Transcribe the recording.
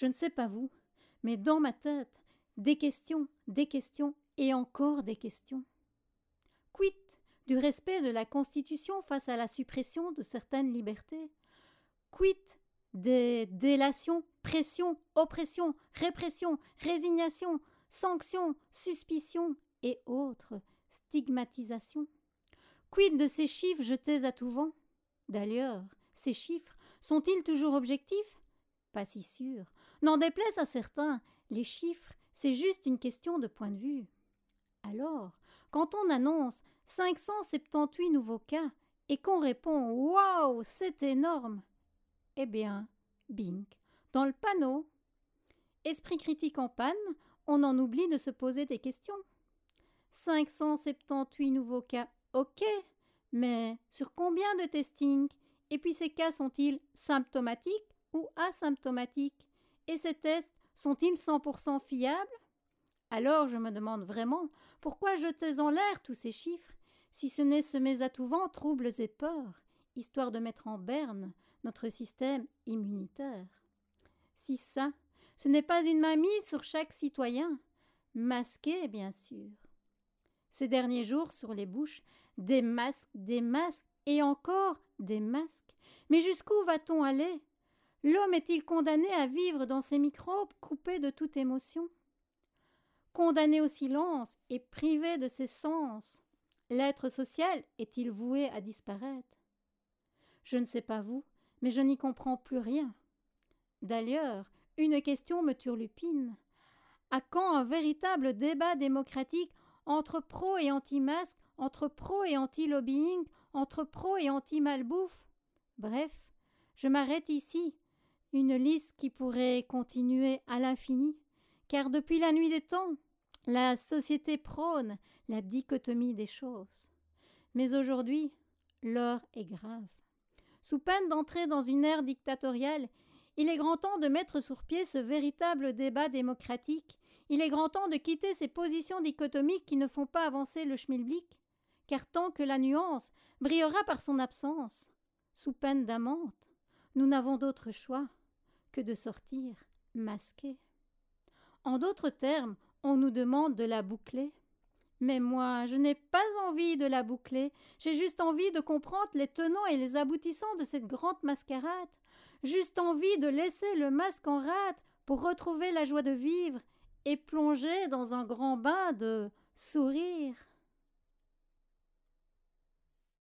Je ne sais pas vous, mais dans ma tête, des questions, des questions et encore des questions. Quid du respect de la Constitution face à la suppression de certaines libertés? Quid des délations, pressions, oppressions, répression, résignation, sanctions, suspicions et autres stigmatisations? Quid de ces chiffres jetés à tout vent? D'ailleurs, ces chiffres sont-ils toujours objectifs? Pas si sûr. N'en déplaise à certains, les chiffres, c'est juste une question de point de vue. Alors, quand on annonce 578 nouveaux cas et qu'on répond Waouh, c'est énorme Eh bien, bing, dans le panneau. Esprit critique en panne, on en oublie de se poser des questions. 578 nouveaux cas, ok, mais sur combien de testings? Et puis ces cas sont-ils symptomatiques ou asymptomatiques? Et ces tests sont-ils 100% fiables? Alors je me demande vraiment pourquoi jeter en l'air tous ces chiffres, si ce n'est semer à tout vent troubles et peurs, histoire de mettre en berne notre système immunitaire? Si ça, ce n'est pas une mamie sur chaque citoyen, masqué bien sûr. Ces derniers jours, sur les bouches, des masques, des masques, et encore des masques. Mais jusqu'où va-t-on aller? L'homme est-il condamné à vivre dans ces microbes coupés de toute émotion? Condamné au silence et privé de ses sens, l'être social est-il voué à disparaître? Je ne sais pas vous, mais je n'y comprends plus rien. D'ailleurs, une question me turlupine. À quand un véritable débat démocratique entre pro et anti-masque, entre pro et anti-lobbying, entre pro et anti-malbouffe? Bref, je m'arrête ici. Une liste qui pourrait continuer à l'infini, car depuis la nuit des temps, la société prône la dichotomie des choses. Mais aujourd'hui, l'heure est grave. Sous peine d'entrer dans une ère dictatoriale, il est grand temps de mettre sur pied ce véritable débat démocratique. Il est grand temps de quitter ces positions dichotomiques qui ne font pas avancer le schmilblick, car tant que la nuance brillera par son absence, sous peine d'amante, nous n'avons d'autre choix que de sortir masqués. En d'autres termes, on nous demande de la boucler. Mais moi, je n'ai pas envie de la boucler, j'ai juste envie de comprendre les tenants et les aboutissants de cette grande mascarade, juste envie de laisser le masque en rate pour retrouver la joie de vivre et plonger dans un grand bain de sourire.